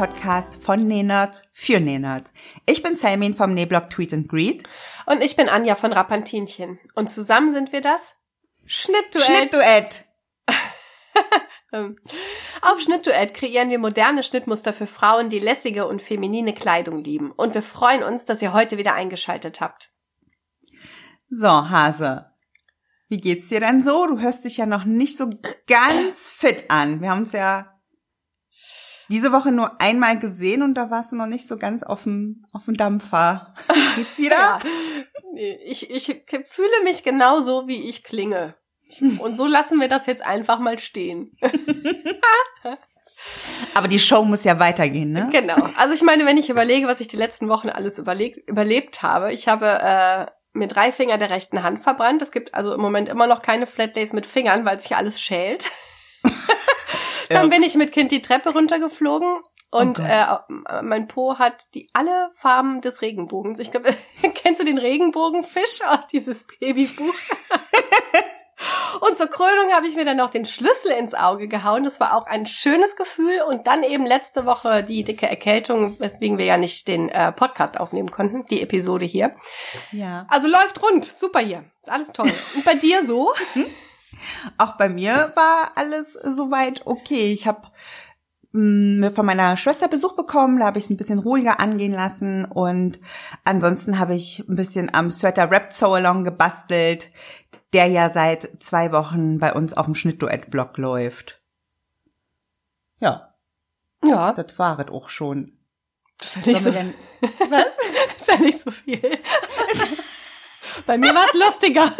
dem Näh-Podcast von Nähnerds für Nähnerds. Ich bin Selmin vom Nähblog Tweet and Greet. Und ich bin Anja von Rappantinchen. Und zusammen sind wir das Schnittduett. Schnittduett! Ähm, Auf Schnittduett kreieren wir moderne Schnittmuster für Frauen, die lässige und feminine Kleidung lieben. Und wir freuen uns, dass ihr heute wieder eingeschaltet habt. So, Hase. Wie geht's dir denn so? Du hörst dich ja noch nicht so ganz fit an. Wir haben uns ja diese Woche nur einmal gesehen und da warst du noch nicht so ganz auf dem, auf dem Dampfer. Geht's wieder? Ja. Ich, ich fühle mich genauso, wie ich klinge. Und so lassen wir das jetzt einfach mal stehen. Aber die Show muss ja weitergehen, ne? Genau. Also ich meine, wenn ich überlege, was ich die letzten Wochen alles überlegt, überlebt habe, ich habe äh, mir drei Finger der rechten Hand verbrannt. Es gibt also im Moment immer noch keine Flatlays mit Fingern, weil sich alles schält. Dann bin ich mit Kind die Treppe runtergeflogen und Oh äh, mein Po hat die alle Farben des Regenbogens. Ich glaube, kennst du den Regenbogenfisch aus dieses Babybuch? Und zur Krönung habe ich mir dann noch den Schlüssel ins Auge gehauen. Das war auch ein schönes Gefühl. Und dann eben letzte Woche die dicke Erkältung, weswegen wir ja nicht den äh, Podcast aufnehmen konnten, die Episode hier. Ja. Also läuft rund, super hier. Ist alles toll. Und bei dir so? Auch bei mir war alles soweit okay. Ich habe mir von meiner Schwester Besuch bekommen, da habe ich es ein bisschen ruhiger angehen lassen und ansonsten habe ich ein bisschen am Sweater Rap So Along gebastelt, der ja seit zwei Wochen bei uns auf dem Schnittduett-Blog läuft. Ja, Ja, das war es auch schon. das ist ja nicht, so, denn- was? ist ja nicht so viel. bei mir war es lustiger.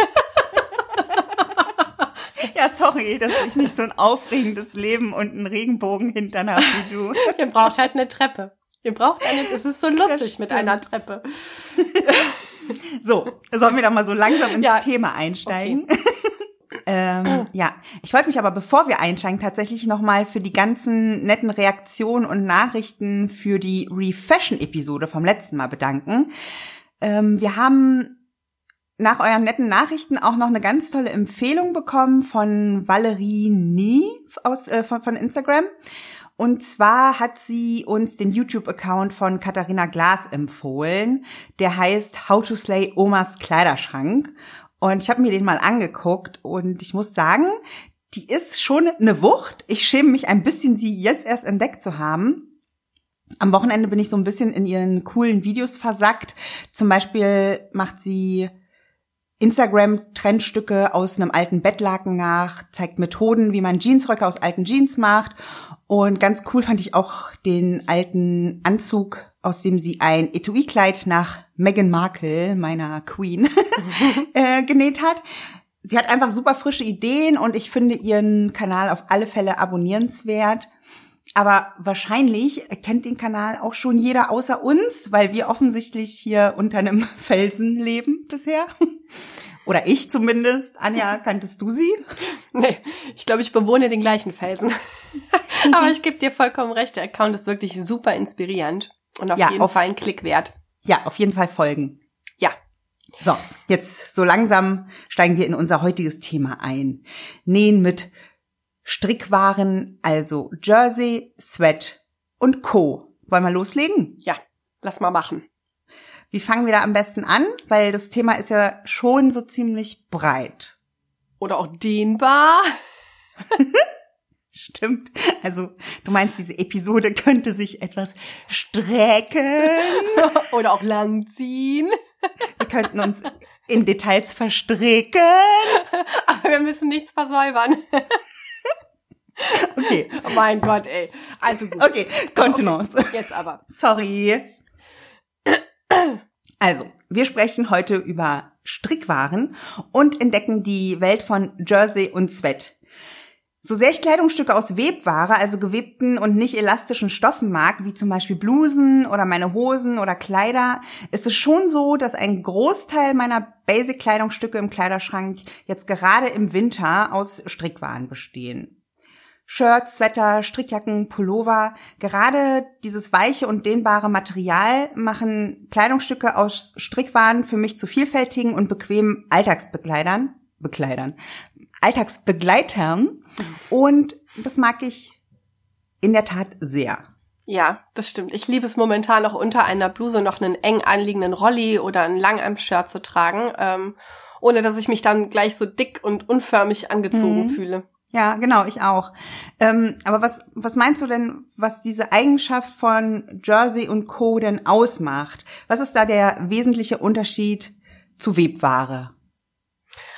Ja, sorry, dass ich nicht so ein aufregendes Leben und einen Regenbogen hintern habe wie du. Ihr braucht halt eine Treppe. Ihr braucht eine, es ist so lustig mit einer Treppe. So, sollen wir da mal so langsam ins Ja. Thema einsteigen? ähm, ja, ich wollte mich aber, bevor wir einsteigen, tatsächlich nochmal für die ganzen netten Reaktionen und Nachrichten für die Refashion-Episode vom letzten Mal bedanken. Ähm, wir haben nach euren netten Nachrichten auch noch eine ganz tolle Empfehlung bekommen von Valerie Nie aus, äh, von, von Instagram. Und zwar hat sie uns den YouTube-Account von Katharina Glas empfohlen. Der heißt How to Slay Omas Kleiderschrank. Und ich habe mir den mal angeguckt und ich muss sagen, die ist schon eine Wucht. Ich schäme mich ein bisschen, sie jetzt erst entdeckt zu haben. Am Wochenende bin ich so ein bisschen in ihren coolen Videos versackt. Zum Beispiel macht sie Instagram-Trendstücke aus einem alten Bettlaken nach, zeigt Methoden, wie man Jeansröcke aus alten Jeans macht. Und ganz cool fand ich auch den alten Anzug, aus dem sie ein Etui-Kleid nach Meghan Markle, meiner Queen, äh, genäht hat. Sie hat einfach super frische Ideen und ich finde ihren Kanal auf alle Fälle abonnierenswert. Aber wahrscheinlich kennt den Kanal auch schon jeder außer uns, weil wir offensichtlich hier unter einem Felsen leben bisher. Oder ich zumindest. Anja, kanntest du sie? Nee, ich glaube, ich bewohne den gleichen Felsen. Aber ich gebe dir vollkommen recht, der Account ist wirklich super inspirierend und auf Ja, jeden auf- Fall ein Klick wert. Ja, auf jeden Fall folgen. Ja, So, jetzt so langsam steigen wir in unser heutiges Thema ein. Nähen mit Strickwaren, also Jersey, Sweat und Co. Wollen wir loslegen? ja, lass mal machen. Wie fangen wir da am besten an? Weil das Thema ist ja schon so ziemlich breit. Oder auch dehnbar. Stimmt. Also, du meinst, diese Episode könnte sich etwas strecken. Oder auch langziehen. Wir könnten uns in Details verstricken. Aber wir müssen nichts versäubern. Okay, Oh mein Gott, ey. Also gut. okay, Kontenance. Jetzt aber. Sorry. Also, wir sprechen heute über Strickwaren und entdecken die Welt von Jersey und Sweat. So sehr ich Kleidungsstücke aus Webware, also gewebten und nicht elastischen Stoffen mag, wie zum Beispiel Blusen oder meine Hosen oder Kleider, ist es schon so, dass ein Großteil meiner Basic-Kleidungsstücke im Kleiderschrank jetzt gerade im Winter aus Strickwaren bestehen. Shirts, Sweater, Strickjacken, Pullover. Gerade dieses weiche und dehnbare Material machen Kleidungsstücke aus Strickwaren für mich zu vielfältigen und bequemen Alltagsbekleidern, Bekleidern, Alltagsbegleitern. Und das mag ich in der Tat sehr. Ja, das stimmt. Ich liebe es momentan auch unter einer Bluse noch einen eng anliegenden Rolli oder ein Langarm-Shirt zu tragen, ähm, ohne dass ich mich dann gleich so dick und unförmig angezogen mhm. fühle. Ja, genau, ich auch. Ähm, aber was, was meinst du denn, was diese Eigenschaft von Jersey und Co. denn ausmacht? Was ist da der wesentliche Unterschied zu Webware?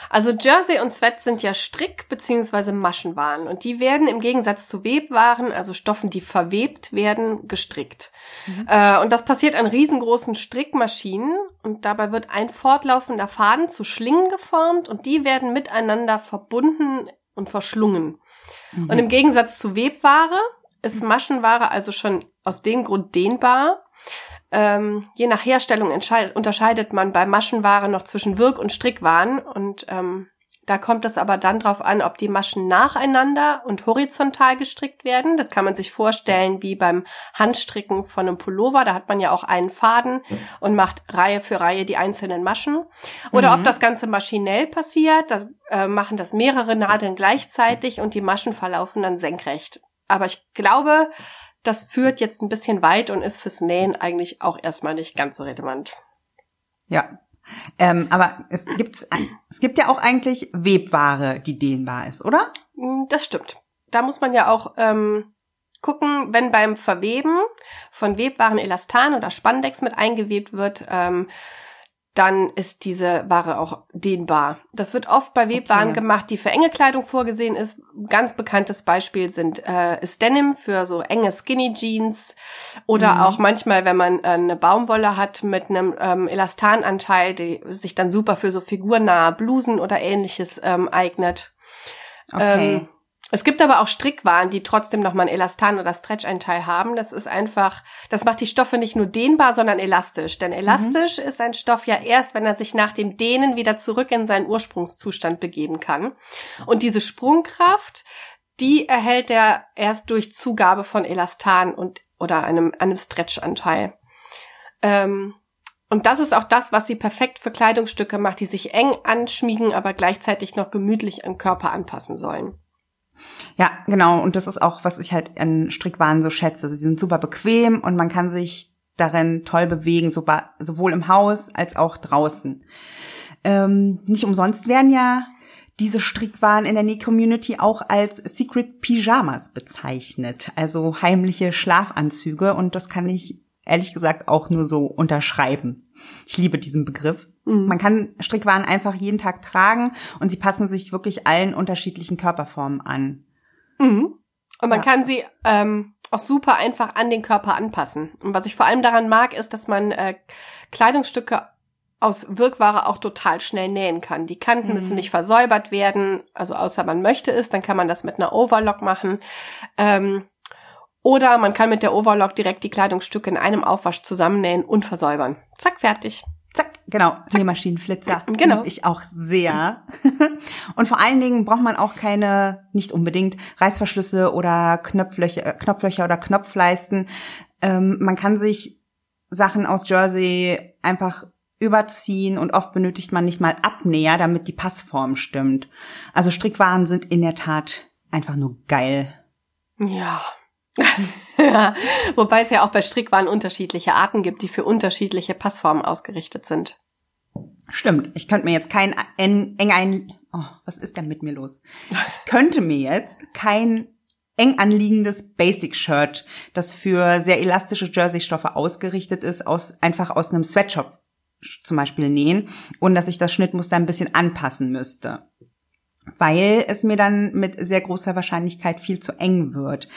Also Jersey und Sweat sind ja Strick- bzw. Maschenwaren und die werden im Gegensatz zu Webwaren, also Stoffen, die verwebt werden, gestrickt. Mhm. Äh, und das passiert an riesengroßen Strickmaschinen und dabei wird ein fortlaufender Faden zu Schlingen geformt und die werden miteinander verbunden und verschlungen. Mhm. Und im Gegensatz zu Webware ist Maschenware also schon aus dem Grund dehnbar. Ähm, je nach Herstellung unterscheidet man bei Maschenware noch zwischen Wirk- und Strickwaren und ähm, da kommt es aber dann drauf an, ob die Maschen nacheinander und horizontal gestrickt werden. Das kann man sich vorstellen wie beim Handstricken von einem Pullover. Da hat man ja auch einen Faden und macht Reihe für Reihe die einzelnen Maschen. Oder mhm. ob das Ganze maschinell passiert. Da äh, machen das mehrere Nadeln gleichzeitig und die Maschen verlaufen dann senkrecht. Aber ich glaube, das führt jetzt ein bisschen weit und ist fürs Nähen eigentlich auch erstmal nicht ganz so relevant. Ja, ähm, aber es gibt, es gibt ja auch eigentlich Webware, die dehnbar ist, oder? Mm, das stimmt. Da muss man ja auch ähm, gucken, wenn beim Verweben von Webwaren Elastan oder Spandex mit eingewebt wird, ähm, dann ist diese Ware auch dehnbar. Das wird oft bei Webwaren okay. gemacht, die für enge Kleidung vorgesehen ist. Ganz bekanntes Beispiel sind äh, ist Denim für so enge Skinny Jeans oder mhm. auch manchmal, wenn man äh, eine Baumwolle hat mit einem ähm, Elastananteil, die sich dann super für so figurnahe Blusen oder ähnliches ähm, eignet. Okay. Ähm, es gibt aber auch Strickwaren, die trotzdem nochmal ein Elastan- oder Stretch-Einteil haben. Das ist einfach, das macht die Stoffe nicht nur dehnbar, sondern elastisch. Denn elastisch mhm. ist ein Stoff ja erst, wenn er sich nach dem Dehnen wieder zurück in seinen Ursprungszustand begeben kann. Und diese Sprungkraft, die erhält er erst durch Zugabe von Elastan und oder einem, einem Stretch-Anteil. Ähm, und das ist auch das, was sie perfekt für Kleidungsstücke macht, die sich eng anschmiegen, aber gleichzeitig noch gemütlich am Körper anpassen sollen. Ja, genau. Und das ist auch, was ich halt an Strickwaren so schätze. Sie sind super bequem und man kann sich darin toll bewegen, sowohl im Haus als auch draußen. Ähm, nicht umsonst werden ja diese Strickwaren in der Näh-Community auch als Secret Pyjamas bezeichnet, also heimliche Schlafanzüge. Und das kann ich ehrlich gesagt auch nur so unterschreiben. Ich liebe diesen Begriff. Mhm. Man kann Strickwaren einfach jeden Tag tragen und sie passen sich wirklich allen unterschiedlichen Körperformen an. Mhm. Und man ja. kann sie ähm, auch super einfach an den Körper anpassen. Und was ich vor allem daran mag, ist, dass man äh, Kleidungsstücke aus Wirkware auch total schnell nähen kann. Die Kanten mhm. müssen nicht versäubert werden, also außer man möchte es, dann kann man das mit einer Overlock machen. Ähm, oder man kann mit der Overlock direkt die Kleidungsstücke in einem Aufwasch zusammennähen und versäubern. Zack, fertig. Zack, genau, Zack. Nähmaschinenflitzer. Genau. Lieb ich auch sehr. Und vor allen Dingen braucht man auch keine, nicht unbedingt, Reißverschlüsse oder Knopflöcher, äh, Knopflöcher oder Knopfleisten. Ähm, man kann sich Sachen aus Jersey einfach überziehen und oft benötigt man nicht mal Abnäher, damit die Passform stimmt. Also Strickwaren sind in der Tat einfach nur geil. Ja, ja, wobei es ja auch bei Strickwaren unterschiedliche Arten gibt, die für unterschiedliche Passformen ausgerichtet sind. Stimmt. Ich könnte mir jetzt kein eng, ein, oh, was ist denn mit mir los? Ich könnte mir jetzt kein eng anliegendes Basic Shirt, das für sehr elastische Jersey-Stoffe ausgerichtet ist, aus, einfach aus einem Sweatshop zum Beispiel nähen und dass ich das Schnittmuster ein bisschen anpassen müsste weil es mir dann mit sehr großer Wahrscheinlichkeit viel zu eng wird.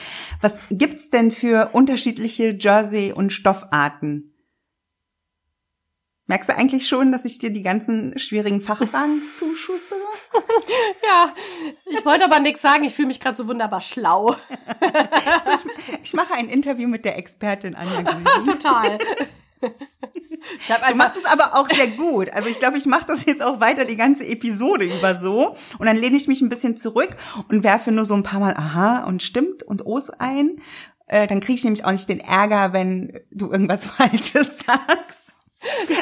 Was gibt's denn für unterschiedliche Jersey- und Stoffarten? Merkst du eigentlich schon, dass ich dir die ganzen schwierigen Fachfragen zuschustere? ja, ich wollte aber nichts sagen. Ich fühle mich gerade so wunderbar schlau. ich, mache ein Interview mit der Expertin Anja Total. Du machst es aber auch sehr gut. Also ich glaube, ich mache das jetzt auch weiter die ganze Episode über so. Und dann lehne ich mich ein bisschen zurück und werfe nur so ein paar Mal Aha und stimmt und Os ein. Äh, dann kriege ich nämlich auch nicht den Ärger, wenn du irgendwas Falsches sagst.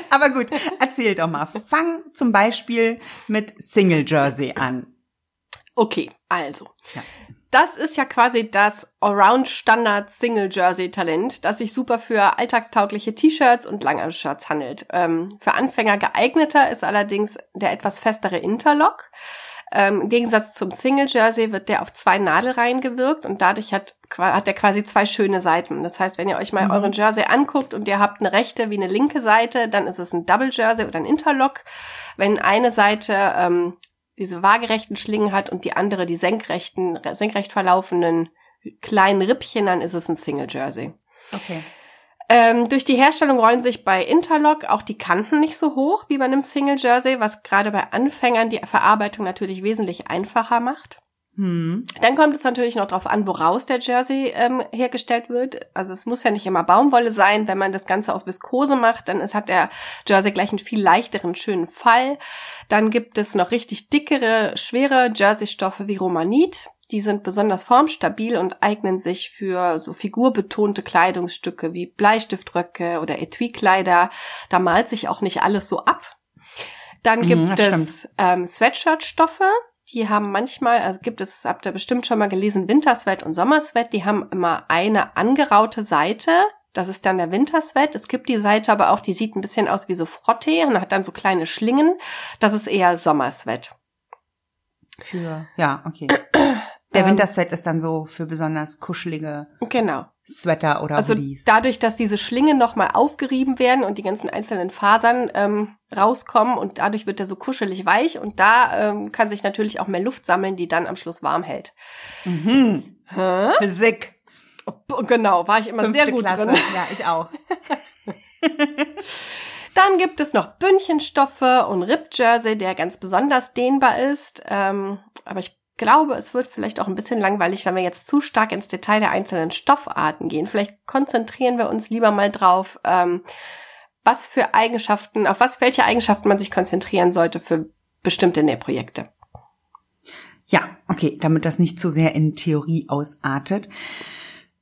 Aber gut, erzähl doch mal. Fang zum Beispiel mit Single Jersey an. Okay, also. Ja. Das ist ja quasi das Allround-Standard Single Jersey Talent, das sich super für alltagstaugliche T-Shirts und Langarm-Shirts handelt. Ähm, für Anfänger geeigneter ist allerdings der etwas festere Interlock. Ähm, Im Gegensatz zum Single Jersey wird der auf zwei Nadelreihen gewirkt und dadurch hat, hat der quasi zwei schöne Seiten. Das heißt, wenn ihr euch mal Mhm. euren Jersey anguckt und ihr habt eine rechte wie eine linke Seite, dann ist es ein Double Jersey oder ein Interlock. Wenn eine Seite ähm, diese waagerechten Schlingen hat und die andere die senkrechten, senkrecht verlaufenden kleinen Rippchen, dann ist es ein Single Jersey. Okay. Ähm, durch die Herstellung rollen sich bei Interlock auch die Kanten nicht so hoch wie bei einem Single Jersey, was gerade bei Anfängern die Verarbeitung natürlich wesentlich einfacher macht. Hm. Dann kommt es natürlich noch darauf an, woraus der Jersey ähm, hergestellt wird. Also es muss ja nicht immer Baumwolle sein. Wenn man das Ganze aus Viskose macht, dann ist, hat der Jersey gleich einen viel leichteren, schönen Fall. Dann gibt es noch richtig dickere, schwere Jersey-Stoffe wie Romanit. Die sind besonders formstabil und eignen sich für so figurbetonte Kleidungsstücke wie Bleistiftröcke oder Etui-Kleider. Da malt sich auch nicht alles so ab. Dann Mhm, gibt das es ähm, Sweatshirt-Stoffe. Die haben manchmal, also gibt es, habt ihr bestimmt schon mal gelesen, Wintersweat und Sommersweat. Die haben immer eine angeraute Seite. Das ist dann der Wintersweat. Es gibt die Seite aber auch, die sieht ein bisschen aus wie so Frottee und hat dann so kleine Schlingen. Das ist eher Sommersweat. Für, ja, okay. Der Wintersweat ist dann so für besonders kuschelige Genau. Sweater oder Also Hoodies. dadurch, dass diese Schlingen nochmal aufgerieben werden und die ganzen einzelnen Fasern ähm, rauskommen und dadurch wird er so kuschelig weich und da ähm, kann sich natürlich auch mehr Luft sammeln, die dann am Schluss warm hält. Mhm. Hä? Physik. Genau, war ich immer Fünfte sehr gut Klasse. drin. Ja, ich auch. Dann gibt es noch Bündchenstoffe und Rip-Jersey, der ganz besonders dehnbar ist. Ähm, aber ich glaube, es wird vielleicht auch ein bisschen langweilig, wenn wir jetzt zu stark ins Detail der einzelnen Stoffarten gehen. Vielleicht konzentrieren wir uns lieber mal drauf, ähm, was für Eigenschaften, auf was, welche Eigenschaften man sich konzentrieren sollte für bestimmte Nähprojekte. Ja, okay, damit das nicht zu sehr in Theorie ausartet.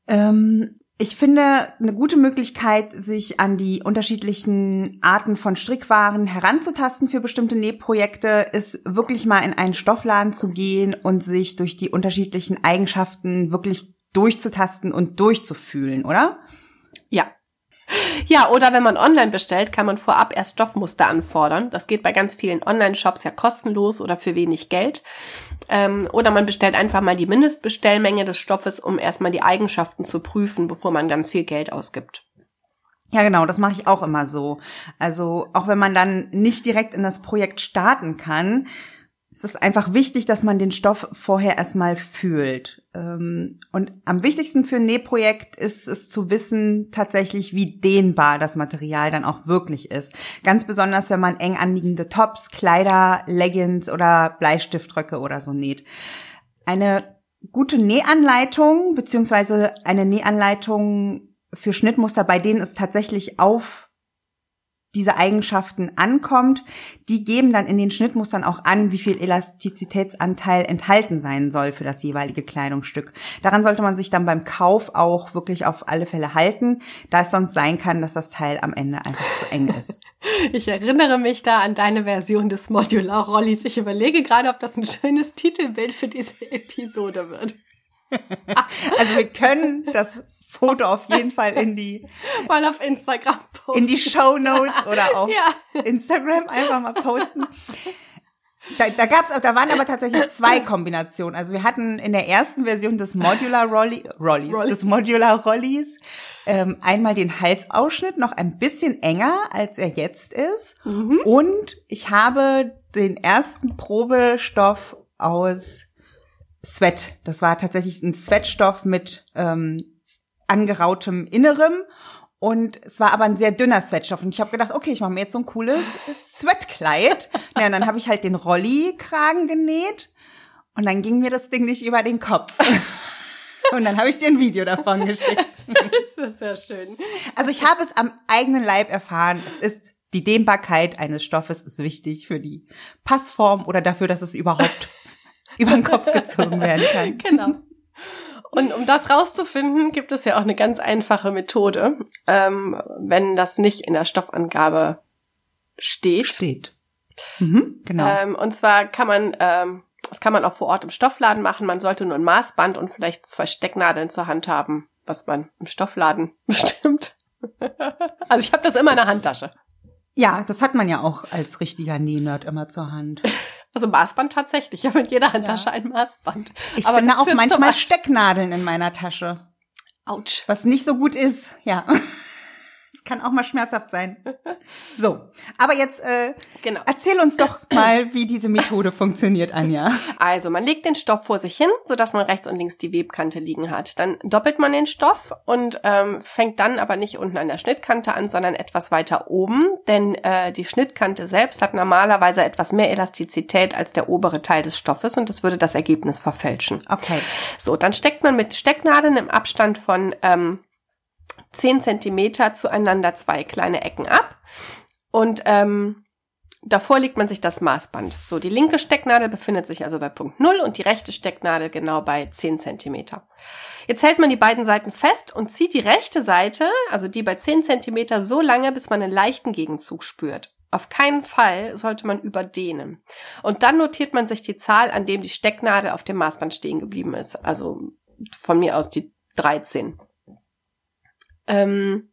Ähm, ich finde, eine gute Möglichkeit, sich an die unterschiedlichen Arten von Strickwaren heranzutasten für bestimmte Nähprojekte, ist wirklich mal in einen Stoffladen zu gehen und sich durch die unterschiedlichen Eigenschaften wirklich durchzutasten und durchzufühlen, oder? Ja. Ja, oder wenn man online bestellt, kann man vorab erst Stoffmuster anfordern. Das geht bei ganz vielen Online-Shops ja kostenlos oder für wenig Geld. Ähm, oder man bestellt einfach mal die Mindestbestellmenge des Stoffes, um erstmal die Eigenschaften zu prüfen, bevor man ganz viel Geld ausgibt. Ja, genau, das mache ich auch immer so. Also auch wenn man dann nicht direkt in das Projekt starten kann, es ist einfach wichtig, dass man den Stoff vorher erstmal fühlt. Ähm, Und am wichtigsten für ein Nähprojekt ist es zu wissen tatsächlich, wie dehnbar das Material dann auch wirklich ist. Ganz besonders, wenn man eng anliegende Tops, Kleider, Leggings oder Bleistiftröcke oder so näht. Eine gute Nähanleitung beziehungsweise eine Nähanleitung für Schnittmuster, bei denen es tatsächlich auf diese Eigenschaften ankommt, die geben dann in den Schnittmustern auch an, wie viel Elastizitätsanteil enthalten sein soll für das jeweilige Kleidungsstück. Daran sollte man sich dann beim Kauf auch wirklich auf alle Fälle halten, da es sonst sein kann, dass das Teil am Ende einfach zu eng ist. Ich erinnere mich da an deine Version des Modular Rollis. Ich überlege gerade, ob das ein schönes Titelbild für diese Episode wird. Also wir können das Foto auf jeden Fall in die Mal auf Instagram posten. in die Show Notes oder auf Ja. Instagram einfach mal posten. Da, da gab's, da waren aber tatsächlich zwei Kombinationen. Also wir hatten in der ersten Version des Modular Rolli, Rollies, Rollies. des Modular Rollies ähm, einmal den Halsausschnitt noch ein bisschen enger, als er jetzt ist. Und ich habe den ersten Probestoff aus Sweat. Das war tatsächlich ein Sweatstoff mit ähm, angerautem Innerem. Und es war aber ein sehr dünner Sweatstoff. Und ich habe gedacht, okay, ich mache mir jetzt so ein cooles Sweatkleid. Ja, und dann habe ich halt den Rolli-Kragen genäht. Und dann ging mir das Ding nicht über den Kopf. Und dann habe ich dir ein Video davon geschickt. Das ist sehr schön. Also ich habe es am eigenen Leib erfahren. Es ist die Dehnbarkeit eines Stoffes ist wichtig für die Passform oder dafür, dass es überhaupt über den Kopf gezogen werden kann. Genau. Und um das rauszufinden, gibt es ja auch eine ganz einfache Methode, ähm, wenn das nicht in der Stoffangabe steht. Steht. Mhm, genau. Ähm, und zwar kann man ähm, Das kann man auch vor Ort im Stoffladen machen. Man sollte nur ein Maßband und vielleicht zwei Stecknadeln zur Hand haben, was man im Stoffladen bestimmt. also ich habe das immer in der Handtasche. Ja, das hat man ja auch als richtiger Nähnerd immer zur Hand. Also Maßband tatsächlich. Ich habe in jeder Handtasche ja. ein Maßband. Ich Aber finde auch manchmal Stecknadeln in meiner Tasche. Autsch. Was nicht so gut ist, ja. Es kann auch mal schmerzhaft sein. So, aber jetzt äh, genau. erzähl uns doch mal, wie diese Methode funktioniert, Anja. Also, man legt den Stoff vor sich hin, so dass man rechts und links die Webkante liegen hat. Dann doppelt man den Stoff und ähm, fängt dann aber nicht unten an der Schnittkante an, sondern etwas weiter oben, denn äh, die Schnittkante selbst hat normalerweise etwas mehr Elastizität als der obere Teil des Stoffes und das würde das Ergebnis verfälschen. Okay. So, dann steckt man mit Stecknadeln im Abstand von ähm, 10 Zentimeter zueinander zwei kleine Ecken ab und ähm, davor legt man sich das Maßband. So, die linke Stecknadel befindet sich also bei Punkt 0 und die rechte Stecknadel genau bei 10 Zentimeter. Jetzt hält man die beiden Seiten fest und zieht die rechte Seite, also die bei 10 Zentimeter, so lange, bis man einen leichten Gegenzug spürt. Auf keinen Fall sollte man überdehnen. Und dann notiert man sich die Zahl, an dem die Stecknadel auf dem Maßband stehen geblieben ist. Also von mir aus die 13. Ähm,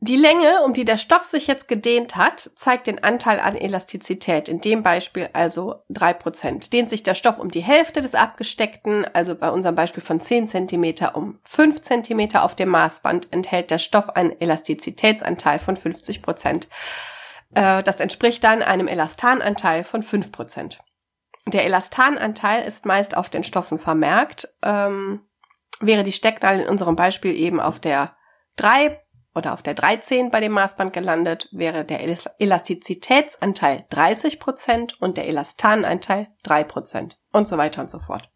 die Länge, um die der Stoff sich jetzt gedehnt hat, zeigt den Anteil an Elastizität. In dem Beispiel also drei Prozent. Dehnt sich der Stoff um die Hälfte des abgesteckten, also bei unserem Beispiel von 10 Zentimeter um 5 Zentimeter auf dem Maßband, enthält der Stoff einen Elastizitätsanteil von 50%. Prozent. Äh, das entspricht dann einem Elastananteil von 5%. Prozent. Der Elastananteil ist meist auf den Stoffen vermerkt. Ähm, wäre die Stecknadel in unserem Beispiel eben auf der 3 oder auf der 13 bei dem Maßband gelandet, wäre der Elastizitätsanteil 30 Prozent und der Elastananteil 3 Prozent und so weiter und so fort.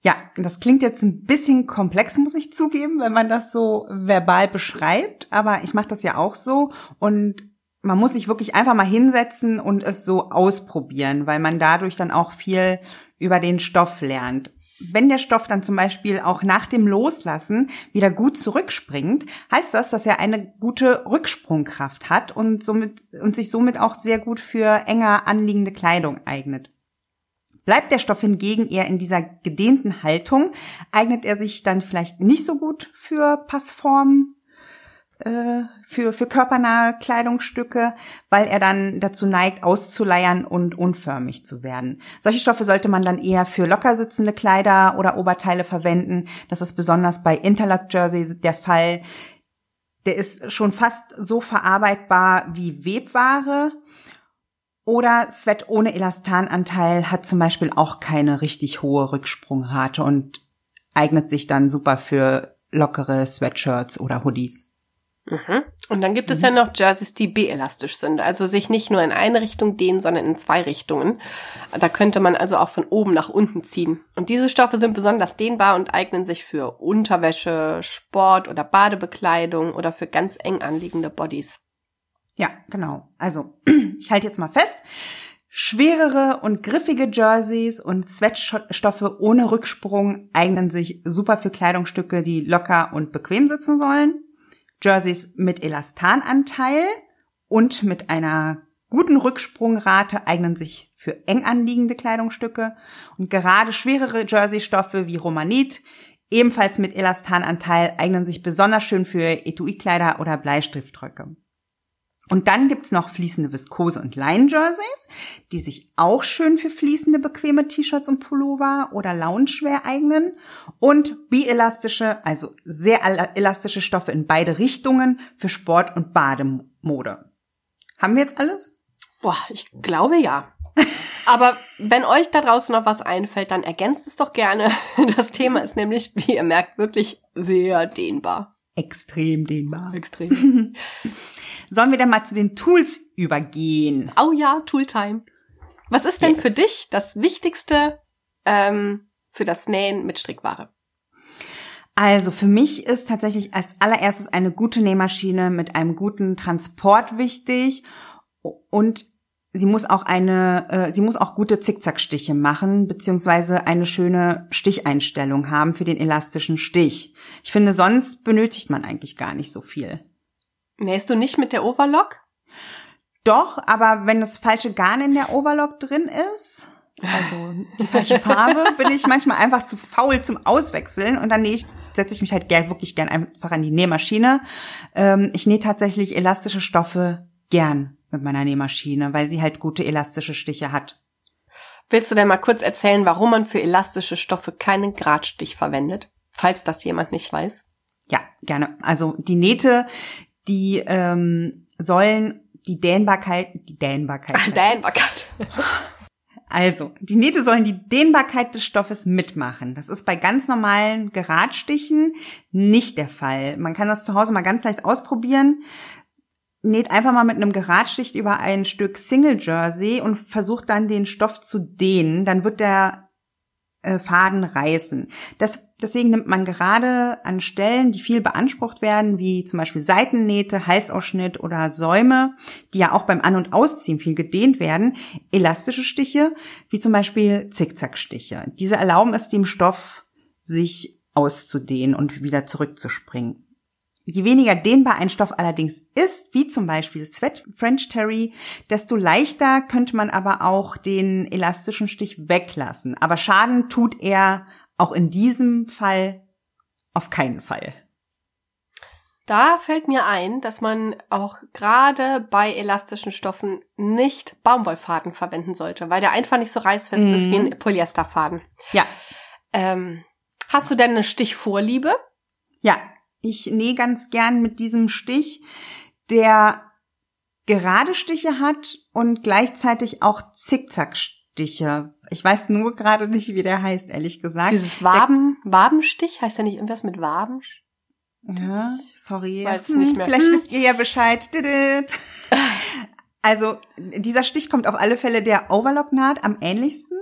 Ja, das klingt jetzt ein bisschen komplex, muss ich zugeben, wenn man das so verbal beschreibt, aber ich mache das ja auch so und man muss sich wirklich einfach mal hinsetzen und es so ausprobieren, weil man dadurch dann auch viel über den Stoff lernt wenn der Stoff dann zum Beispiel auch nach dem Loslassen wieder gut zurückspringt, heißt das, dass er eine gute Rücksprungkraft hat und somit, und sich somit auch sehr gut für enger anliegende Kleidung eignet. Bleibt der Stoff hingegen eher in dieser gedehnten Haltung, eignet er sich dann vielleicht nicht so gut für Passformen, äh, für, für körpernahe Kleidungsstücke, weil er dann dazu neigt, auszuleiern und unförmig zu werden. Solche Stoffe sollte man dann eher für locker sitzende Kleider oder Oberteile verwenden. Das ist besonders bei Interlock Jersey der Fall. Der ist schon fast so verarbeitbar wie Webware. Oder Sweat ohne Elastananteil hat zum Beispiel auch keine richtig hohe Rücksprungrate und eignet sich dann super für lockere Sweatshirts oder Hoodies. Mhm. Und dann gibt es mhm. ja noch Jerseys, die B-elastisch sind, also sich nicht nur in eine Richtung dehnen, sondern in zwei Richtungen. Da könnte man also auch von oben nach unten ziehen. Und diese Stoffe sind besonders dehnbar und eignen sich für Unterwäsche, Sport oder Badebekleidung oder für ganz eng anliegende Bodies. Ja, genau. Also, ich halte jetzt mal fest. Schwerere und griffige Jerseys und Sweatstoffe ohne Rücksprung eignen sich super für Kleidungsstücke, die locker und bequem sitzen sollen. Jerseys mit Elastananteil und mit einer guten Rücksprungrate eignen sich für eng anliegende Kleidungsstücke und gerade schwerere Jersey-Stoffe wie Romanit, ebenfalls mit Elastananteil, eignen sich besonders schön für Etui-Kleider oder Bleistiftröcke. Und dann gibt's noch fließende Viskose und Line-Jerseys, die sich auch schön für fließende, bequeme T-Shirts und Pullover oder Loungewear eignen. Und bielastische, also sehr elastische Stoffe in beide Richtungen für Sport und Bademode. Haben wir jetzt alles? Boah, ich glaube ja. Aber wenn euch da draußen noch was einfällt, dann ergänzt es doch gerne. Das Thema ist nämlich, wie ihr merkt, wirklich sehr dehnbar. Extrem dehnbar. Extrem. Sollen wir denn mal zu den Tools übergehen? Oh ja, Tooltime. Was ist denn yes. für dich das Wichtigste ähm, für das Nähen mit Strickware? Also für mich ist tatsächlich als allererstes eine gute Nähmaschine mit einem guten Transport wichtig und sie muss auch eine, äh, sie muss auch gute Zickzackstiche machen beziehungsweise eine schöne Sticheinstellung haben für den elastischen Stich. Ich finde, sonst benötigt man eigentlich gar nicht so viel. Nähst du nicht mit der Overlock? Doch, aber wenn das falsche Garn in der Overlock drin ist, Also die falsche Farbe bin ich manchmal einfach zu faul zum Auswechseln und dann nähe ich, setze ich mich halt gern, wirklich gern einfach an die Nähmaschine. Ähm, ich nähe tatsächlich elastische Stoffe gern mit meiner Nähmaschine, weil sie halt gute elastische Stiche hat. Willst du denn mal kurz erzählen, warum man für elastische Stoffe keinen Gradstich verwendet, falls das jemand nicht weiß? Ja, gerne. Also die Nähte, die ähm, sollen die Dehnbarkeit, die Dehnbarkeit. Ach, Dehnbarkeit. Also, die Nähte sollen die Dehnbarkeit des Stoffes mitmachen. Das ist bei ganz normalen Geradstichen nicht der Fall. Man kann das zu Hause mal ganz leicht ausprobieren. Näht einfach mal mit einem Geradstich über ein Stück Single Jersey und versucht dann den Stoff zu dehnen. Dann wird der Faden reißen. Das, deswegen nimmt man gerade an Stellen, die viel beansprucht werden, wie zum Beispiel Seitennähte, Halsausschnitt oder Säume, die ja auch beim An- und Ausziehen viel gedehnt werden, elastische Stiche, wie zum Beispiel Zickzackstiche. Diese erlauben es dem Stoff, sich auszudehnen und wieder zurückzuspringen. Je weniger dehnbar ein Stoff allerdings ist, wie zum Beispiel Sweat French Terry, desto leichter könnte man aber auch den elastischen Stich weglassen. Aber Schaden tut er auch in diesem Fall auf keinen Fall. Da fällt mir ein, dass man auch gerade bei elastischen Stoffen nicht Baumwollfaden verwenden sollte, weil der einfach nicht so reißfest mhm. ist wie ein mhm. Polyesterfaden. Ja. Ähm, hast du denn eine Stichvorliebe? Ja, ich nähe ganz gern mit diesem Stich, der gerade Stiche hat und gleichzeitig auch Zickzackstiche. Ich weiß nur gerade nicht, wie der heißt, ehrlich gesagt. Dieses Waben, der, Wabenstich, heißt der nicht irgendwas mit Waben? Ja, sorry. Weiß hm, nicht mehr. Vielleicht hm. wisst ihr ja Bescheid. Also, dieser Stich kommt auf alle Fälle der Overlock-Naht am ähnlichsten.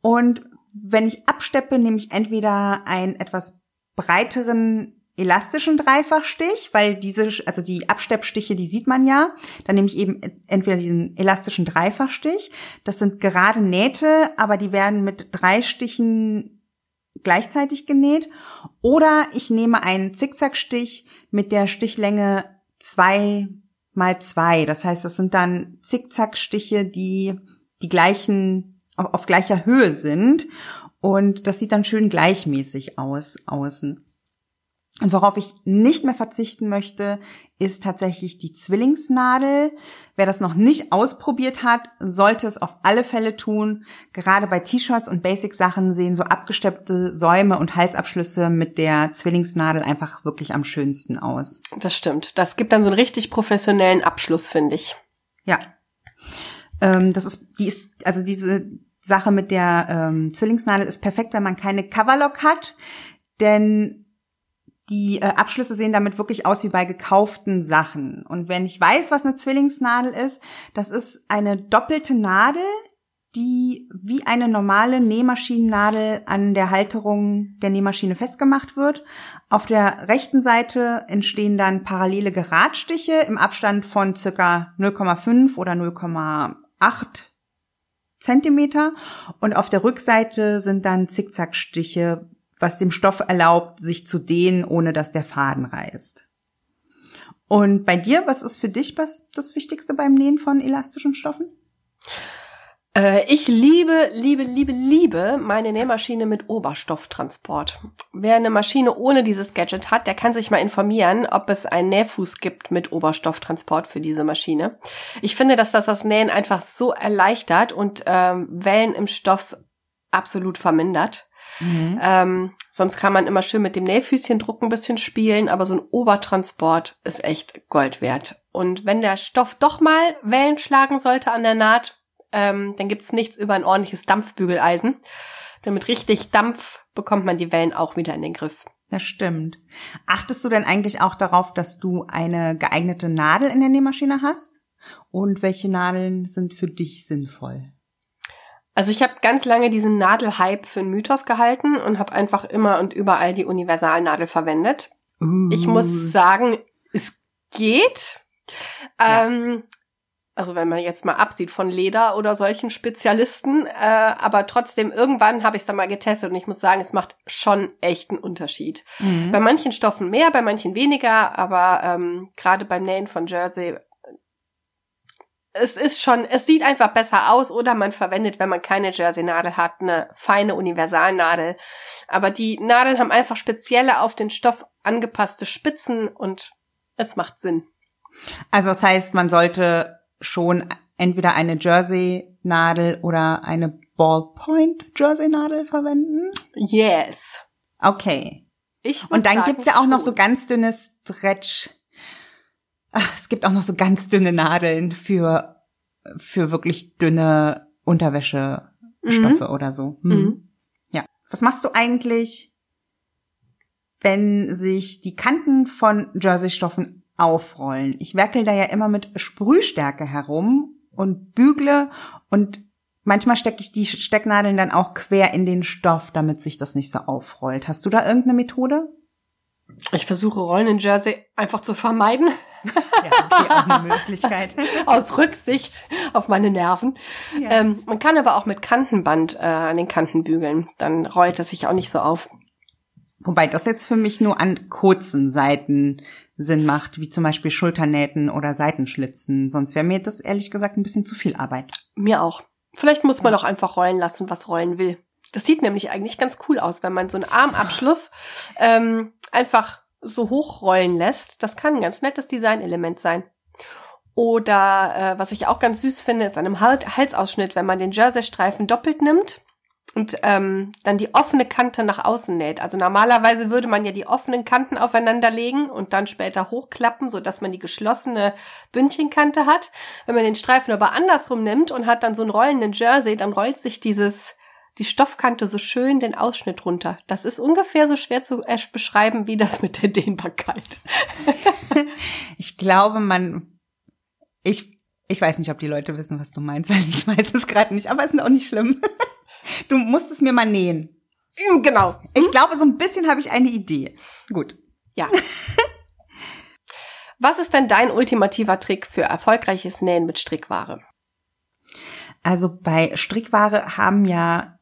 Und wenn ich absteppe, nehme ich entweder einen etwas breiteren elastischen Dreifachstich, weil diese, also die Absteppstiche, die sieht man ja. Dann nehme ich eben entweder diesen elastischen Dreifachstich. Das sind gerade Nähte, aber die werden mit drei Stichen gleichzeitig genäht. Oder ich nehme einen Zickzackstich mit der Stichlänge zwei mal zwei. Das heißt, das sind dann Zickzackstiche, die die gleichen, auf, auf gleicher Höhe sind. Und das sieht dann schön gleichmäßig aus, außen. Und worauf ich nicht mehr verzichten möchte, ist tatsächlich die Zwillingsnadel. Wer das noch nicht ausprobiert hat, sollte es auf alle Fälle tun. Gerade bei T-Shirts und Basic-Sachen sehen so abgesteppte Säume und Halsabschlüsse mit der Zwillingsnadel einfach wirklich am schönsten aus. Das stimmt. Das gibt dann so einen richtig professionellen Abschluss, finde ich. Ja. Ähm, das ist, die ist, also diese Sache mit der ähm, Zwillingsnadel ist perfekt, wenn man keine Coverlock hat, denn die äh, Abschlüsse sehen damit wirklich aus wie bei gekauften Sachen. Und wenn ich weiß, was eine Zwillingsnadel ist, das ist eine doppelte Nadel, die wie eine normale Nähmaschinennadel an der Halterung der Nähmaschine festgemacht wird. Auf der rechten Seite entstehen dann parallele Geradstiche im Abstand von circa 0,5 oder 0,8 Zentimeter und auf der Rückseite sind dann Zickzackstiche was dem Stoff erlaubt, sich zu dehnen, ohne dass der Faden reißt. Und bei dir, was ist für dich das Wichtigste beim Nähen von elastischen Stoffen? Äh, ich liebe, liebe, liebe, liebe meine Nähmaschine mit Oberstofftransport. Wer eine Maschine ohne dieses Gadget hat, der kann sich mal informieren, ob es einen Nähfuß gibt mit Oberstofftransport für diese Maschine. Ich finde, dass das das Nähen einfach so erleichtert und ähm, Wellen im Stoff absolut vermindert. Mhm. Ähm, sonst kann man immer schön mit dem Nähfüßchendruck ein bisschen spielen, aber so ein Obertransport ist echt Gold wert. Und wenn der Stoff doch mal Wellen schlagen sollte an der Naht, ähm, dann gibt's nichts über ein ordentliches Dampfbügeleisen. Damit richtig Dampf bekommt man die Wellen auch wieder in den Griff. Das stimmt. Achtest du denn eigentlich auch darauf, dass du eine geeignete Nadel in der Nähmaschine hast? Und welche Nadeln sind für dich sinnvoll? Also ich habe ganz lange diesen Nadelhype für einen Mythos gehalten und habe einfach immer und überall die Universalnadel verwendet. Uh. Ich muss sagen, es geht. Ja. Ähm, also wenn man jetzt mal absieht von Leder oder solchen Spezialisten, äh, aber trotzdem irgendwann habe ich es dann mal getestet und ich muss sagen, es macht schon echt einen Unterschied. Mhm. Bei manchen Stoffen mehr, bei manchen weniger, aber ähm, gerade beim Nähen von Jersey es ist schon, es sieht einfach besser aus oder man verwendet, wenn man keine Jersey-Nadel hat, eine feine Universalnadel. Aber die Nadeln haben einfach spezielle auf den Stoff angepasste Spitzen und es macht Sinn. Also das heißt, man sollte schon entweder eine Jersey-Nadel oder eine Ballpoint-Jersey-Nadel verwenden? Yes. Okay. Ich Und dann sagen, gibt's ja auch noch so schon. ganz dünne Stretch. Ach, es gibt auch noch so ganz dünne Nadeln für, für wirklich dünne Unterwäschestoffe oder so. Hm. Mhm. Ja. Was machst du eigentlich, wenn sich die Kanten von Jersey-Stoffen aufrollen? Ich werkel da ja immer mit Sprühstärke herum und bügle und manchmal stecke ich die Stecknadeln dann auch quer in den Stoff, damit sich das nicht so aufrollt. Hast du da irgendeine Methode? Ich versuche Rollen in Jersey einfach zu vermeiden. Ja, okay, auch eine Möglichkeit. aus Rücksicht auf meine Nerven. Ja. Ähm, man kann aber auch mit Kantenband äh, an den Kanten bügeln. Dann rollt es sich auch nicht so auf. Wobei das jetzt für mich nur an kurzen Seiten Sinn macht, wie zum Beispiel Schulternähten oder Seitenschlitzen. Sonst wäre mir das ehrlich gesagt ein bisschen zu viel Arbeit. Mir auch. Vielleicht muss man auch einfach rollen lassen, was rollen will. Das sieht nämlich eigentlich ganz cool aus, wenn man so einen Armabschluss ähm, einfach so hochrollen lässt. Das kann ein ganz nettes Designelement sein. Oder äh, was ich auch ganz süß finde, ist an einem Hal Halsausschnitt, wenn man den Jersey-Streifen doppelt nimmt und ähm, dann die offene Kante nach außen näht. Also normalerweise würde man ja die offenen Kanten aufeinander legen und dann später hochklappen, so dass man die geschlossene Bündchenkante hat. Wenn man den Streifen aber andersrum nimmt und hat dann so einen rollenden Jersey, dann rollt sich dieses die Stoffkante so schön den Ausschnitt runter. Das ist ungefähr so schwer zu äh, beschreiben wie das mit der Dehnbarkeit. Ich glaube, man, ich, ich weiß nicht, ob die Leute wissen, was du meinst, weil ich weiß es gerade nicht, aber ist auch nicht schlimm. Du musst es mir mal nähen. genau. Ich glaube, so ein bisschen habe ich eine Idee. Gut. Ja. Was ist denn dein ultimativer Trick für erfolgreiches Nähen mit Strickware? Also bei Strickware haben ja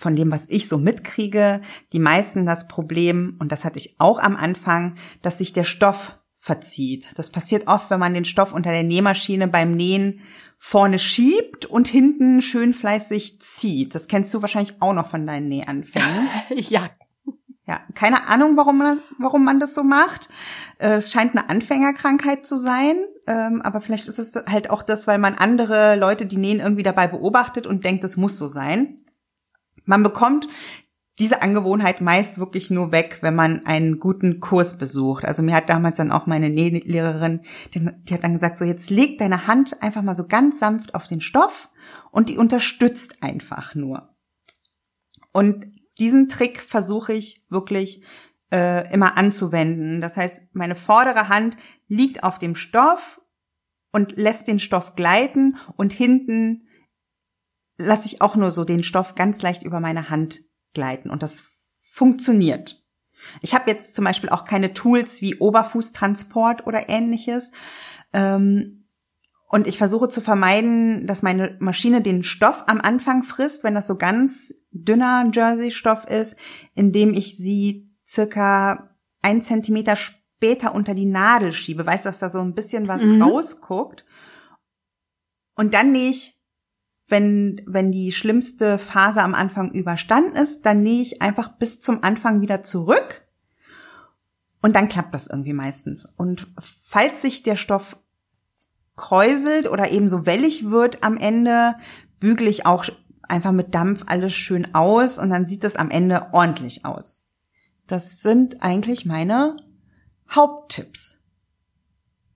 von dem, was ich so mitkriege, die meisten das Problem, und das hatte ich auch am Anfang, dass sich der Stoff verzieht. Das passiert oft, wenn man den Stoff unter der Nähmaschine beim Nähen vorne schiebt und hinten schön fleißig zieht. Das kennst du wahrscheinlich auch noch von deinen Nähanfängen. ja, Ja, keine Ahnung, warum man, warum man das so macht. Äh, Es scheint eine Anfängerkrankheit zu sein, ähm, aber vielleicht ist es halt auch das, weil man andere Leute, die nähen, irgendwie dabei beobachtet und denkt, es muss so sein. Man bekommt diese Angewohnheit meist wirklich nur weg, wenn man einen guten Kurs besucht. Also mir hat damals dann auch meine Nählehrerin, die, hat dann gesagt, so jetzt leg deine Hand einfach mal so ganz sanft auf den Stoff und die unterstützt einfach nur. Und diesen Trick versuche ich wirklich äh, immer anzuwenden. Das heißt, meine vordere Hand liegt auf dem Stoff und lässt den Stoff gleiten und hinten lasse ich auch nur so den Stoff ganz leicht über meine Hand gleiten und das funktioniert. Ich habe jetzt zum Beispiel auch keine Tools wie Oberfußtransport oder ähnliches. Ähm, und ich versuche zu vermeiden, dass meine Maschine den Stoff am Anfang frisst, wenn das so ganz dünner Jersey-Stoff ist, indem ich sie circa ein Zentimeter später unter die Nadel schiebe. Weißt du, dass da so ein bisschen was Mhm. rausguckt. Und dann nähe ich, wenn, wenn die schlimmste Phase am Anfang überstanden ist, dann nähe ich einfach bis zum Anfang wieder zurück. Und dann klappt das irgendwie meistens. Und falls sich der Stoff kräuselt oder eben so wellig wird am Ende, bügele ich auch einfach mit Dampf alles schön aus und dann sieht es am Ende ordentlich aus. Das sind eigentlich meine Haupttipps.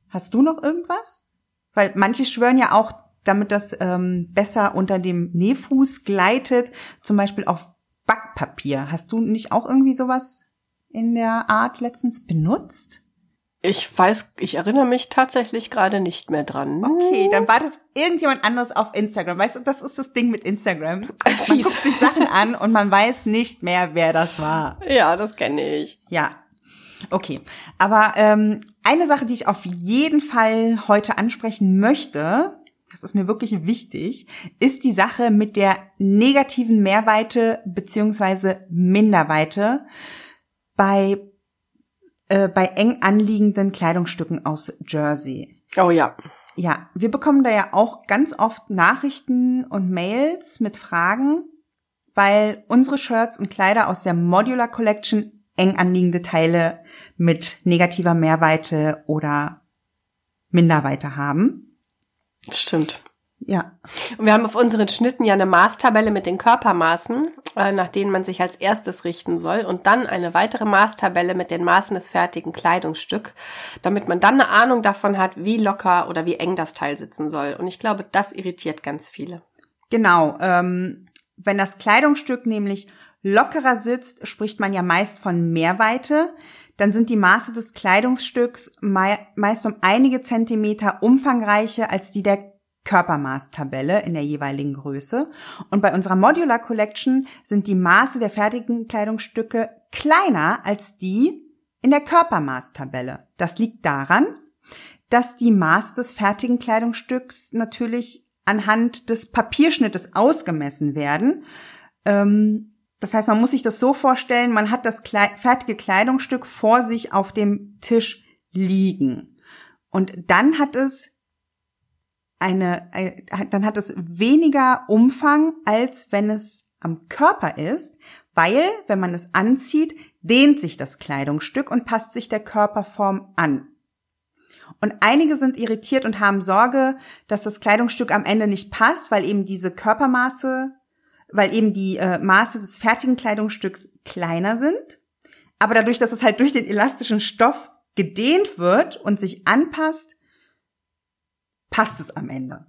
Hast du noch irgendwas? Weil manche schwören ja auch, damit das ähm, besser unter dem Nähfuß gleitet, zum Beispiel auf Backpapier. Hast du nicht auch irgendwie sowas in der Art letztens benutzt? ich weiß, ich erinnere mich tatsächlich gerade nicht mehr dran. Okay, dann war das irgendjemand anderes auf Instagram. Weißt du, das ist das Ding mit Instagram. Man Fies. guckt sich Sachen an und man weiß nicht mehr, wer das war. Ja, das kenne ich. Ja. Okay. Aber ähm, eine Sache, die ich auf jeden Fall heute ansprechen möchte, das ist mir wirklich wichtig, ist die Sache mit der negativen Mehrweite beziehungsweise Minderweite bei äh, bei eng anliegenden Kleidungsstücken aus Jersey. Oh ja. Ja, wir bekommen da ja auch ganz oft Nachrichten und Mails mit Fragen, weil unsere Shirts und Kleider aus der Modular Collection eng anliegende Teile mit negativer Mehrweite oder Minderweite haben. Das stimmt. Ja. Und wir haben auf unseren Schnitten ja eine Maßtabelle mit den Körpermaßen, äh, nach denen man sich als erstes richten soll. Und dann eine weitere Maßtabelle mit den Maßen des fertigen Kleidungsstück, damit man dann eine Ahnung davon hat, wie locker oder wie eng das Teil sitzen soll. Und ich glaube, das irritiert ganz viele. Genau. Ähm, wenn das Kleidungsstück nämlich lockerer sitzt, spricht man ja meist von Mehrweite. Dann sind die Maße des Kleidungsstücks meist um einige Zentimeter umfangreicher als die der Körpermaßtabelle in der jeweiligen Größe. Und bei unserer Modular Collection sind die Maße der fertigen Kleidungsstücke kleiner als die in der Körpermaßtabelle. Das liegt daran, dass die Maße des fertigen Kleidungsstücks natürlich anhand des Papierschnittes ausgemessen werden. Ähm, das heißt, man muss sich das so vorstellen, man hat das fertige Kleidungsstück vor sich auf dem Tisch liegen. Und dann hat es eine, äh, dann hat es weniger Umfang, als wenn es am Körper ist, weil, wenn man es anzieht, dehnt sich das Kleidungsstück und passt sich der Körperform an. Und einige sind irritiert und haben Sorge, dass das Kleidungsstück am Ende nicht passt, weil eben diese Körpermaße, weil eben die äh, Maße des fertigen Kleidungsstücks kleiner sind. Aber dadurch, dass es halt durch den elastischen Stoff gedehnt wird und sich anpasst, passt es am Ende.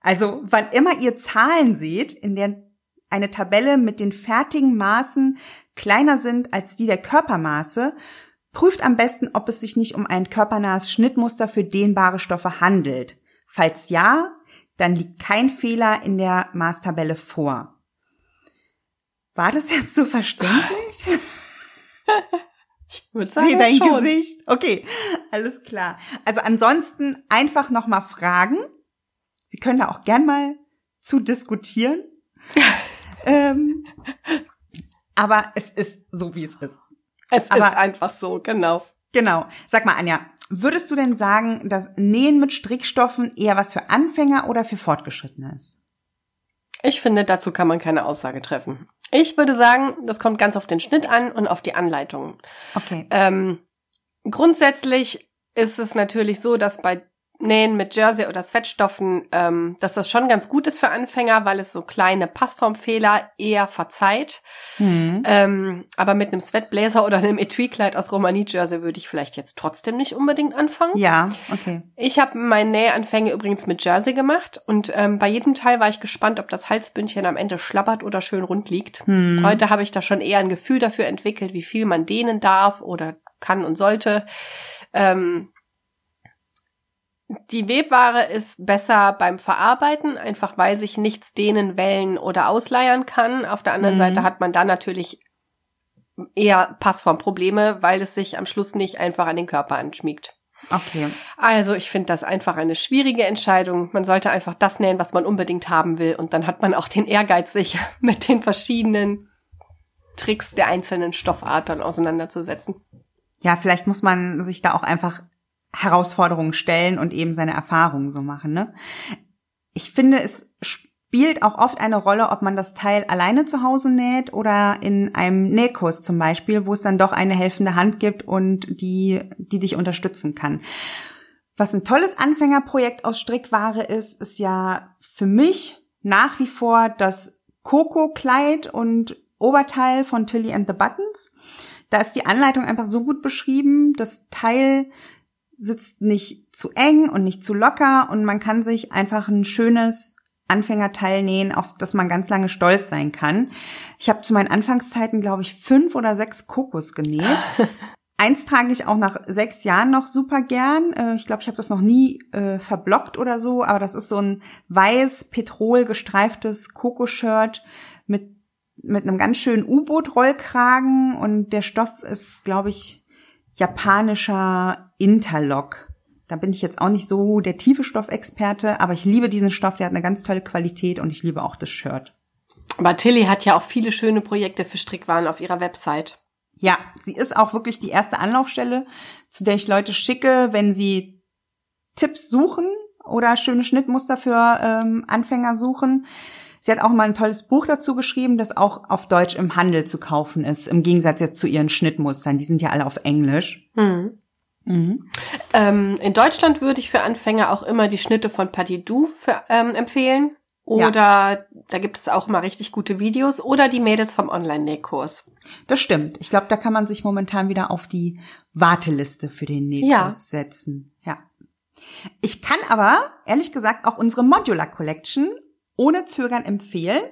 Also wann immer ihr Zahlen seht, in der eine Tabelle mit den fertigen Maßen kleiner sind als die der Körpermaße, prüft am besten, ob es sich nicht um ein körpernahes Schnittmuster für dehnbare Stoffe handelt. Falls ja, dann liegt kein Fehler in der Maßtabelle vor. War das jetzt so verständlich? Ich würde sagen, Sehe dein schon. Gesicht. Okay, alles klar. Also ansonsten einfach nochmal fragen. Wir können da auch gern mal zu diskutieren. ähm, aber es ist so, wie es ist. Es Aber- ist einfach so, genau. Genau. Sag mal, Anja, würdest du denn sagen, dass Nähen mit Strickstoffen eher was für Anfänger oder für Fortgeschrittene ist? Ich finde, dazu kann man keine Aussage treffen. Ich würde sagen, das kommt ganz auf den Schnitt an und auf die Anleitung. Okay. Ähm, grundsätzlich ist es natürlich so, dass bei Nähen mit Jersey oder Sweatstoffen, ähm, dass das schon ganz gut ist für Anfänger, weil es so kleine Passformfehler eher verzeiht. Hm. Ähm, aber mit einem Sweatblazer oder einem Etui-Kleid aus Romanie-Jersey würde ich vielleicht jetzt trotzdem nicht unbedingt anfangen. Ja, okay. Ich habe meine Nähanfänge übrigens mit Jersey gemacht und ähm, bei jedem Teil war ich gespannt, ob das Halsbündchen am Ende schlabbert oder schön rund liegt. Hm. Heute habe ich da schon eher ein Gefühl dafür entwickelt, wie viel man dehnen darf oder kann und sollte. Ähm, die Webware ist besser beim Verarbeiten, einfach weil sich nichts dehnen, wellen oder ausleiern kann. Auf der anderen Mhm. Seite hat man dann natürlich eher Passformprobleme, weil es sich am Schluss nicht einfach an den Körper anschmiegt. Okay. Also ich finde das einfach eine schwierige Entscheidung. Man sollte einfach das nähen, was man unbedingt haben will. Und dann hat man auch den Ehrgeiz, sich mit den verschiedenen Tricks der einzelnen Stoffarten auseinanderzusetzen. Ja, vielleicht muss man sich da auch einfach Herausforderungen stellen und eben seine Erfahrungen so machen, ne? Ich finde, es spielt auch oft eine Rolle, ob man das Teil alleine zu Hause näht oder in einem Nähkurs zum Beispiel, wo es dann doch eine helfende Hand gibt und die, die dich unterstützen kann. Was ein tolles Anfängerprojekt aus Strickware ist, ist ja für mich nach wie vor das Coco-Kleid und Oberteil von Tilly and the Buttons. Da ist die Anleitung einfach so gut beschrieben. Das Teil sitzt nicht zu eng und nicht zu locker und man kann sich einfach ein schönes Anfängerteil nähen, auf das man ganz lange stolz sein kann. Ich habe zu meinen Anfangszeiten, glaube ich, fünf oder sechs Kokos genäht. Eins trage ich auch nach sechs Jahren noch super gern. Äh, Ich glaube, ich habe das noch nie äh, verblockt oder so, aber das ist so ein weiß, petrol gestreiftes Kokoshirt mit, mit einem ganz schönen U-Boot-Rollkragen und der Stoff ist, glaube ich, japanischer Interlock. Da bin ich jetzt auch nicht so der tiefe Stoffexperte, aber ich liebe diesen Stoff, der hat eine ganz tolle Qualität und ich liebe auch das Shirt. Aber Tilly hat ja auch viele schöne Projekte für Strickwaren auf ihrer Website. Ja, sie ist auch wirklich die erste Anlaufstelle, zu der ich Leute schicke, wenn sie Tipps suchen oder schöne Schnittmuster für ähm, Anfänger suchen. Sie hat auch mal ein tolles Buch dazu geschrieben, das auch auf Deutsch im Handel zu kaufen ist, im Gegensatz jetzt zu ihren Schnittmustern. Die sind ja alle auf Englisch. Mhm. Mhm. Ähm, in Deutschland würde ich für Anfänger auch immer die Schnitte von für, ähm, empfehlen. Oder ja. da gibt es auch immer richtig gute Videos oder die Mädels vom Online-Nähkurs. Das stimmt. Ich glaube, da kann man sich momentan wieder auf die Warteliste für den Nähkurs ja. setzen. Ja. Ich kann aber, ehrlich gesagt, auch unsere Modular Collection ohne Zögern empfehlen,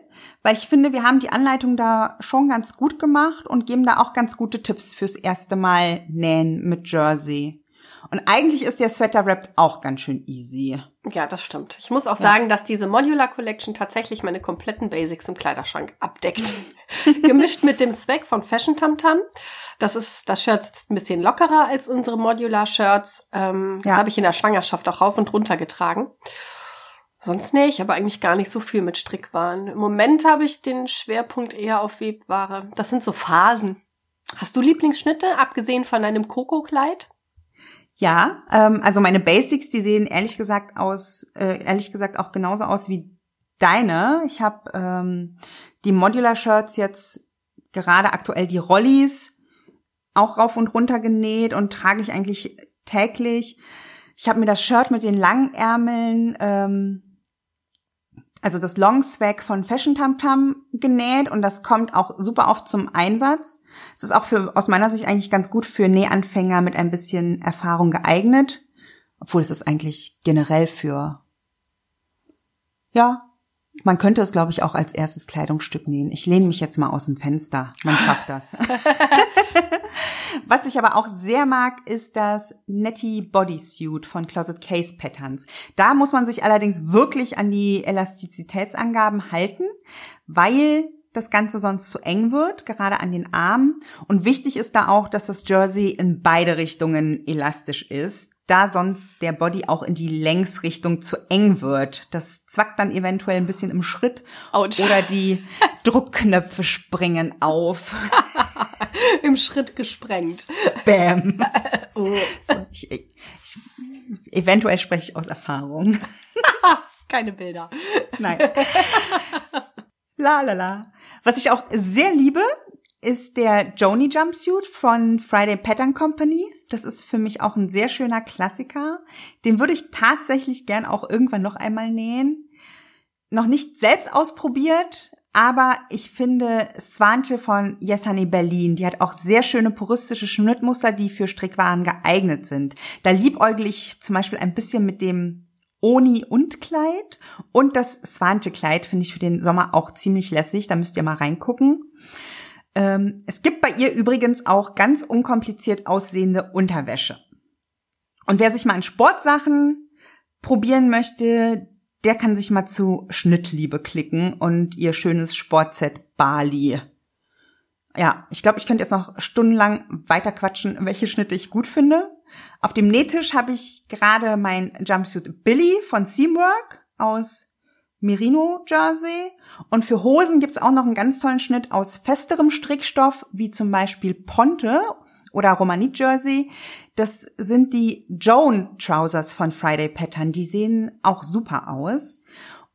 weil ich finde, wir haben die Anleitung da schon ganz gut gemacht und geben da auch ganz gute Tipps fürs erste Mal nähen mit Jersey. Und eigentlich ist der Sweater Wrap auch ganz schön easy. Ja, das stimmt. Ich muss auch ja. sagen, dass diese Modular Collection tatsächlich meine kompletten Basics im Kleiderschrank abdeckt. Gemischt mit dem Swag von Fashion Tam Tam. Das ist, das Shirt sitzt ein bisschen lockerer als unsere Modular Shirts. Ähm, das ja. habe ich in der Schwangerschaft auch rauf und runter getragen. Sonst nähe ich aber eigentlich gar nicht so viel mit Strickwaren. Im Moment habe ich den Schwerpunkt eher auf Webware. Das sind so Phasen. Hast du Lieblingsschnitte, abgesehen von deinem Koko-Kleid? Ja, ähm, also meine Basics, die sehen ehrlich gesagt aus, äh, ehrlich gesagt auch genauso aus wie deine. Ich habe ähm, die Modular Shirts jetzt gerade aktuell die Rollis auch rauf und runter genäht und trage ich eigentlich täglich. Ich habe mir das Shirt mit den langen Ärmeln ähm, also das Long Swag von Fashion Tam Tam genäht und das kommt auch super oft zum Einsatz. Es ist auch für, aus meiner Sicht eigentlich ganz gut für Nähanfänger mit ein bisschen Erfahrung geeignet. Obwohl es ist eigentlich generell für, ja, man könnte es, glaube ich, auch als erstes Kleidungsstück nähen. Ich lehne mich jetzt mal aus dem Fenster. Man schafft das. Was ich aber auch sehr mag, ist das Netty Bodysuit von Closet Case Patterns. Da muss man sich allerdings wirklich an die Elastizitätsangaben halten, weil das Ganze sonst zu eng wird, gerade an den Armen. Und wichtig ist da auch, dass das Jersey in beide Richtungen elastisch ist, da sonst der Body auch in die Längsrichtung zu eng wird. Das zwackt dann eventuell ein bisschen im Schritt Ouch. oder die Druckknöpfe springen auf. Im Schritt gesprengt. Bam. oh. so, ich, ich, eventuell spreche ich aus Erfahrung. Keine Bilder. Nein. La la la. Was ich auch sehr liebe, ist der Joni Jumpsuit von Friday Pattern Company. Das ist für mich auch ein sehr schöner Klassiker. Den würde ich tatsächlich gern auch irgendwann noch einmal nähen. Noch nicht selbst ausprobiert, aber ich finde Swante von Yesani Berlin, die hat auch sehr schöne puristische Schnittmuster, die für Strickwaren geeignet sind. Da liebäugle ich zum Beispiel ein bisschen mit dem Oni und Kleid und das Swante Kleid finde ich für den Sommer auch ziemlich lässig. Da müsst ihr mal reingucken. Ähm, es gibt bei ihr übrigens auch ganz unkompliziert aussehende Unterwäsche. Und wer sich mal an Sportsachen probieren möchte, der kann sich mal zu Schnittliebe klicken und ihr schönes Sportset Bali. Ja, ich glaube, ich könnte jetzt noch stundenlang weiterquatschen, welche Schnitte ich gut finde. Auf dem Nähtisch habe ich gerade mein Jumpsuit Billy von Seamwork aus Merino Jersey. Und für Hosen gibt's auch noch einen ganz tollen Schnitt aus festerem Strickstoff, wie zum Beispiel Ponte oder Romanit Jersey. Das sind die Joan Trousers von Friday Pattern. Die sehen auch super aus.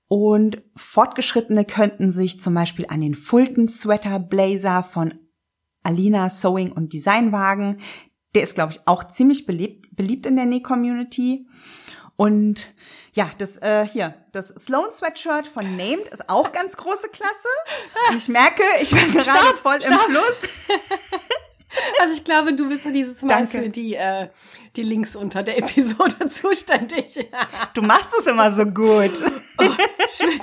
Und Fortgeschrittene könnten sich zum Beispiel an den Fulton Sweater Blazer von Alina Sewing und Designwagen. Der ist, glaube ich, auch ziemlich beliebt, beliebt in der Näh-Community. Und ja, das äh, hier, das Sloan Sweatshirt von Named ist auch ganz große Klasse. Und ich merke, ich bin gerade stopp, voll stopp. im Fluss. Also ich glaube, du bist dieses Mal Danke. für die, äh, die Links unter der Episode zuständig. Du machst es immer so gut. Oh, shit.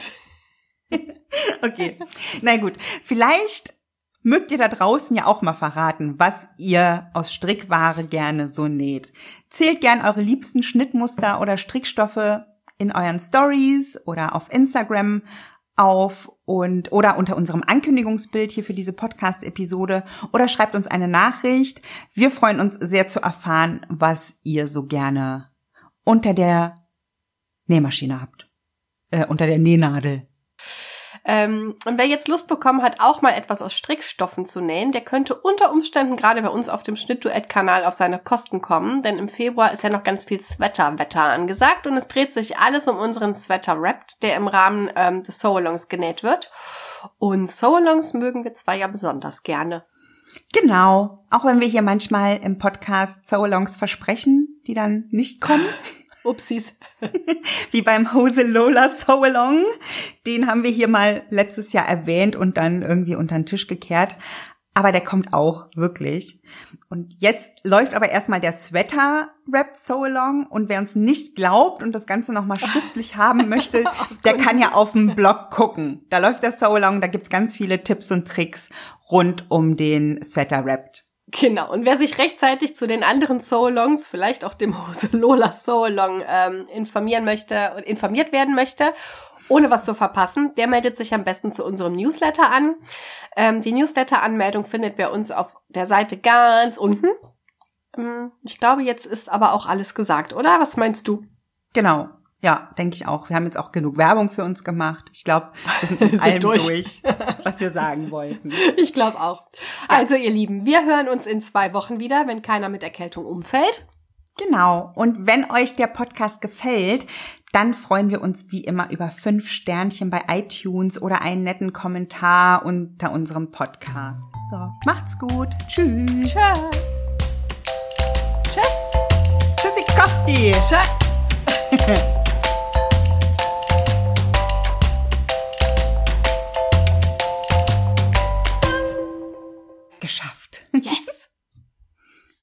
Okay. Na gut, vielleicht mögt ihr da draußen ja auch mal verraten, was ihr aus Strickware gerne so näht. Zählt gern eure liebsten Schnittmuster oder Strickstoffe in euren Stories oder auf Instagram auf und oder unter unserem Ankündigungsbild hier für diese Podcast-Episode oder schreibt uns eine Nachricht. Wir freuen uns sehr zu erfahren, was ihr so gerne unter der Nähmaschine habt. Äh, unter der Nähnadel. Ähm, und wer jetzt Lust bekommen hat, auch mal etwas aus Strickstoffen zu nähen, der könnte unter Umständen gerade bei uns auf dem Schnittduett-Kanal auf seine Kosten kommen, denn im Februar ist ja noch ganz viel Sweater-Wetter angesagt und es dreht sich alles um unseren Sweater-Wrap, der im Rahmen ähm, des Sew-Alongs genäht wird. Und Sew-Alongs mögen wir zwar ja besonders gerne. Genau. Auch wenn wir hier manchmal im Podcast Sew-Alongs versprechen, die dann nicht kommen. Upsis. Wie beim Hose Lola Sew-Along. Den haben wir hier mal letztes Jahr erwähnt und dann irgendwie unter den Tisch gekehrt. Aber der kommt auch, wirklich. Und jetzt läuft aber erstmal der Sweater Rap So Along. Und wer uns nicht glaubt und das Ganze nochmal schriftlich haben möchte, der kann ja auf dem Blog gucken. Da läuft der So Along, da gibt's ganz viele Tipps und Tricks rund um den Sweater Rap. Genau. Und wer sich rechtzeitig zu den anderen So-Longs, vielleicht auch dem Hose Lola So-Long, ähm, informieren möchte und informiert werden möchte ohne was zu verpassen, der meldet sich am besten zu unserem Newsletter an. Ähm, die Newsletter-Anmeldung findet bei uns auf der Seite ganz unten. Ähm, ich glaube, jetzt ist aber auch alles gesagt, oder? Was meinst du? Genau. Ja, denke ich auch. Wir haben jetzt auch genug Werbung für uns gemacht. Ich glaube, wir sind mit allem durch. durch, was wir sagen wollten. Ich glaube auch. Also, ihr Lieben, wir hören uns in zwei Wochen wieder, wenn keiner mit Erkältung umfällt. Genau. Und wenn euch der Podcast gefällt, dann freuen wir uns wie immer über fünf Sternchen bei iTunes oder einen netten Kommentar unter unserem Podcast. So, macht's gut. Tschüss. Tschüss. Tschüss. Tschüssikowski. Tschüss. geschafft. Yes!